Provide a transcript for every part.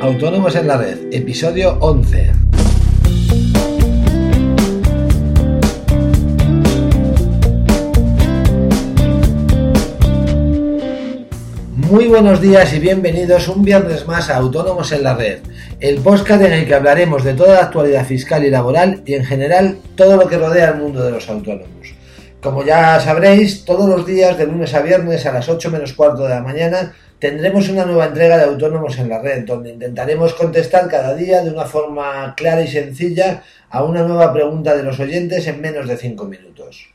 Autónomos en la Red, episodio 11. Muy buenos días y bienvenidos un viernes más a Autónomos en la Red, el podcast en el que hablaremos de toda la actualidad fiscal y laboral y en general todo lo que rodea el mundo de los autónomos. Como ya sabréis, todos los días de lunes a viernes a las 8 menos cuarto de la mañana tendremos una nueva entrega de Autónomos en la Red, donde intentaremos contestar cada día de una forma clara y sencilla a una nueva pregunta de los oyentes en menos de 5 minutos.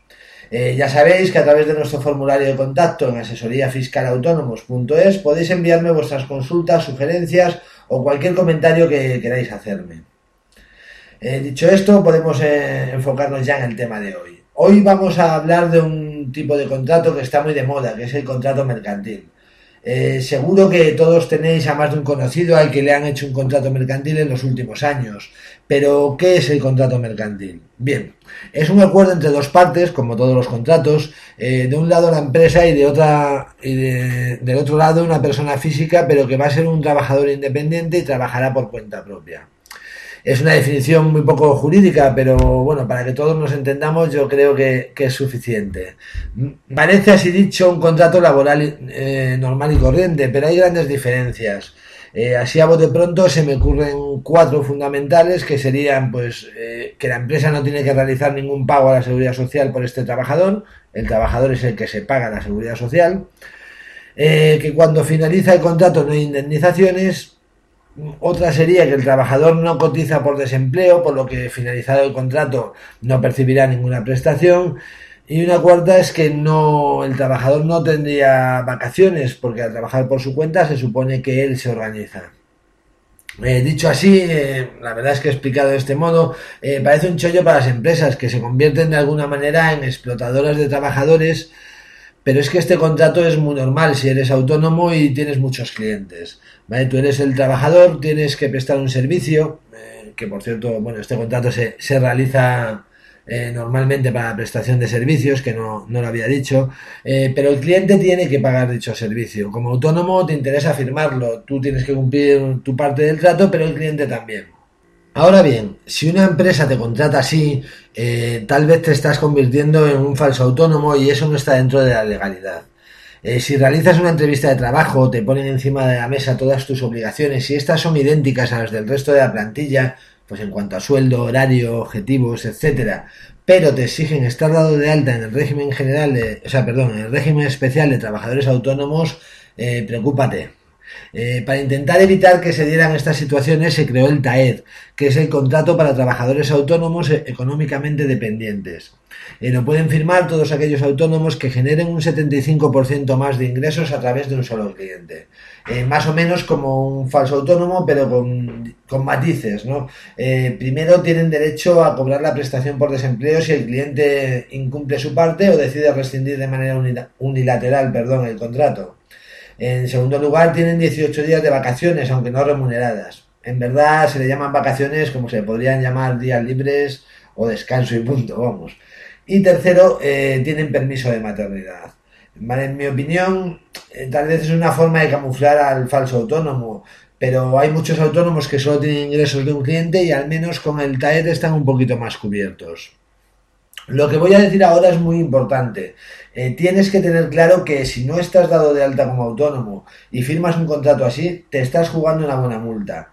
Eh, ya sabéis que a través de nuestro formulario de contacto en asesoríafiscalautónomos.es podéis enviarme vuestras consultas, sugerencias o cualquier comentario que queráis hacerme. Eh, dicho esto, podemos eh, enfocarnos ya en el tema de hoy. Hoy vamos a hablar de un tipo de contrato que está muy de moda, que es el contrato mercantil. Eh, seguro que todos tenéis a más de un conocido al que le han hecho un contrato mercantil en los últimos años. Pero, ¿qué es el contrato mercantil? Bien, es un acuerdo entre dos partes, como todos los contratos, eh, de un lado la empresa y de otra y del otro lado una persona física, pero que va a ser un trabajador independiente y trabajará por cuenta propia. Es una definición muy poco jurídica, pero bueno, para que todos nos entendamos yo creo que, es suficiente. Parece así dicho un contrato laboral eh, normal y corriente, pero hay grandes diferencias. Eh, así a de pronto se me ocurren cuatro fundamentales que serían pues eh, que la empresa no tiene que realizar ningún pago a la seguridad social por este trabajador, el trabajador es el que se paga la seguridad social, que cuando finaliza el contrato no hay indemnizaciones, otra sería que el trabajador no cotiza por desempleo, por lo que finalizado el contrato no percibirá ninguna prestación. Y una cuarta es que no, el trabajador no tendría vacaciones, porque al trabajar por su cuenta se supone que él se organiza. Eh, dicho así, eh, la verdad es que explicado de este modo, eh, parece un chollo para las empresas que se convierten de alguna manera en explotadoras de trabajadores pero es que este contrato es muy normal si eres autónomo y tienes muchos clientes. ¿vale? Tú eres el trabajador, tienes que prestar un servicio, eh, que por cierto, bueno, este contrato se, se realiza eh, normalmente para prestación de servicios, que no, no lo había dicho, eh, pero el cliente tiene que pagar dicho servicio. Como autónomo te interesa firmarlo, tú tienes que cumplir tu parte del trato, pero el cliente también. Ahora bien, si una empresa te contrata así, eh, tal vez te estás convirtiendo en un falso autónomo y eso no está dentro de la legalidad. Eh, si realizas una entrevista de trabajo, te ponen encima de la mesa todas tus obligaciones y estas son idénticas a las del resto de la plantilla, pues en cuanto a sueldo, horario, objetivos, etcétera, pero te exigen estar dado de alta en el régimen general de, o sea, perdón, en el régimen especial de trabajadores autónomos, eh, preocúpate. Eh, para intentar evitar que se dieran estas situaciones se creó el TAED, que es el contrato para trabajadores autónomos e económicamente dependientes. Eh, lo pueden firmar todos aquellos autónomos que generen un 75% más de ingresos a través de un solo cliente. Eh, más o menos como un falso autónomo, pero con, con matices. ¿no? primero tienen derecho a cobrar la prestación por desempleo si el cliente incumple su parte o decide rescindir de manera unilateral perdón, el contrato. En segundo lugar, tienen 18 días de vacaciones, aunque no remuneradas. En verdad se le llaman vacaciones como se podrían llamar días libres o descanso y punto, vamos. Y tercero, eh, tienen permiso de maternidad. en mi opinión, eh, tal vez es una forma de camuflar al falso autónomo, pero hay muchos autónomos que solo tienen ingresos de un cliente y al menos con el TAED están un poquito más cubiertos. Lo que voy a decir ahora es muy importante. Eh, tienes que tener claro que si no estás dado de alta como autónomo y firmas un contrato así, te estás jugando una buena multa.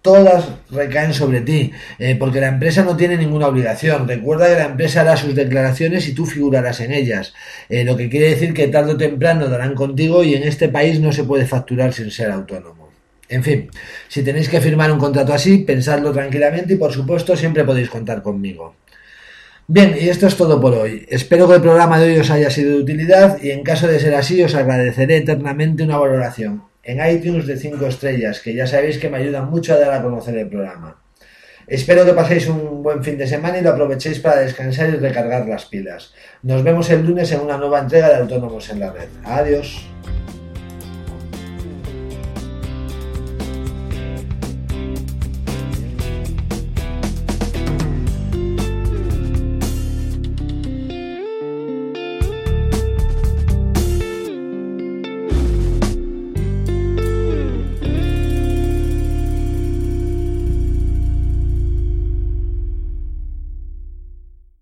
Todas recaen sobre ti, eh, porque la empresa no tiene ninguna obligación. Recuerda que la empresa hará sus declaraciones y tú figurarás en ellas, eh, lo que quiere decir que tarde o temprano darán contigo y en este país no se puede facturar sin ser autónomo. En fin, si tenéis que firmar un contrato así, pensadlo tranquilamente y por supuesto siempre podéis contar conmigo. Bien, y esto es todo por hoy. Espero que el programa de hoy os haya sido de utilidad y en caso de ser así os agradeceré eternamente una valoración en iTunes de 5 estrellas, que ya sabéis que me ayudan mucho a dar a conocer el programa. Espero que paséis un buen fin de semana y lo aprovechéis para descansar y recargar las pilas. Nos vemos el lunes en una nueva entrega de Autónomos en la Red. Adiós.